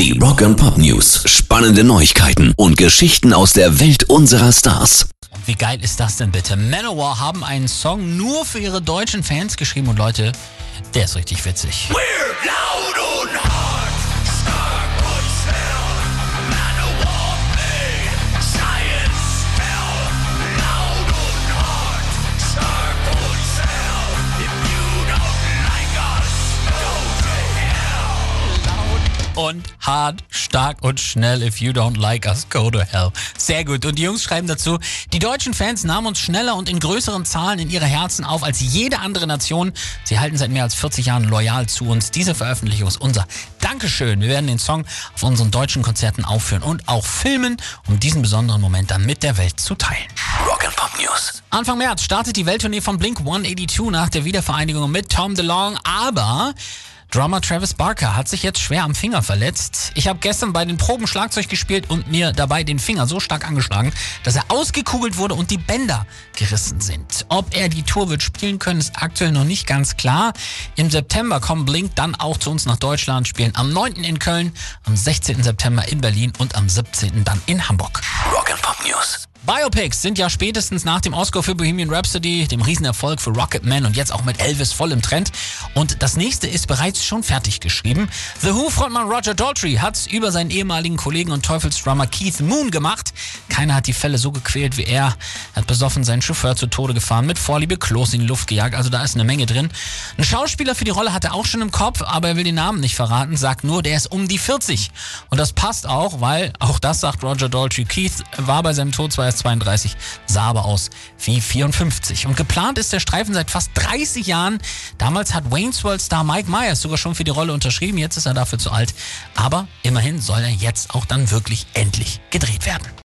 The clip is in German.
Die Rock and Pop News. Spannende Neuigkeiten und Geschichten aus der Welt unserer Stars. Wie geil ist das denn bitte? Manowar haben einen Song nur für ihre deutschen Fans geschrieben und Leute, der ist richtig witzig. Und hart, stark und schnell. If you don't like us, go to hell. Sehr gut. Und die Jungs schreiben dazu, die deutschen Fans nahmen uns schneller und in größeren Zahlen in ihre Herzen auf als jede andere Nation. Sie halten seit mehr als 40 Jahren loyal zu uns. Diese Veröffentlichung ist unser Dankeschön. Wir werden den Song auf unseren deutschen Konzerten aufführen und auch filmen, um diesen besonderen Moment dann mit der Welt zu teilen. Rock and Pop News. Anfang März startet die Welttournee von Blink 182 nach der Wiedervereinigung mit Tom DeLong, aber Drummer Travis Barker hat sich jetzt schwer am Finger verletzt. Ich habe gestern bei den Proben Schlagzeug gespielt und mir dabei den Finger so stark angeschlagen, dass er ausgekugelt wurde und die Bänder gerissen sind. Ob er die Tour wird spielen können, ist aktuell noch nicht ganz klar. Im September kommen Blink dann auch zu uns nach Deutschland, spielen am 9. in Köln, am 16. September in Berlin und am 17. dann in Hamburg. Rock and Pop News. Biopics sind ja spätestens nach dem Oscar für Bohemian Rhapsody, dem Riesenerfolg für Rocketman und jetzt auch mit Elvis voll im Trend. Und das nächste ist bereits schon fertig geschrieben. The Who-Frontmann Roger Daltrey hat über seinen ehemaligen Kollegen und Teufelsdrummer Keith Moon gemacht. Keiner hat die Fälle so gequält wie er. Er hat besoffen seinen Chauffeur zu Tode gefahren, mit Vorliebe Klos in die Luft gejagt. Also da ist eine Menge drin. Ein Schauspieler für die Rolle hat er auch schon im Kopf, aber er will den Namen nicht verraten, sagt nur, der ist um die 40. Und das passt auch, weil, auch das sagt Roger Daltrey, Keith war bei seinem Tod zwar erst 32, sah aber aus wie 54. Und geplant ist der Streifen seit fast 30 Jahren. Damals hat Wayne's World Star Mike Myers sogar schon für die Rolle unterschrieben. Jetzt ist er dafür zu alt. Aber immerhin soll er jetzt auch dann wirklich endlich gedreht werden.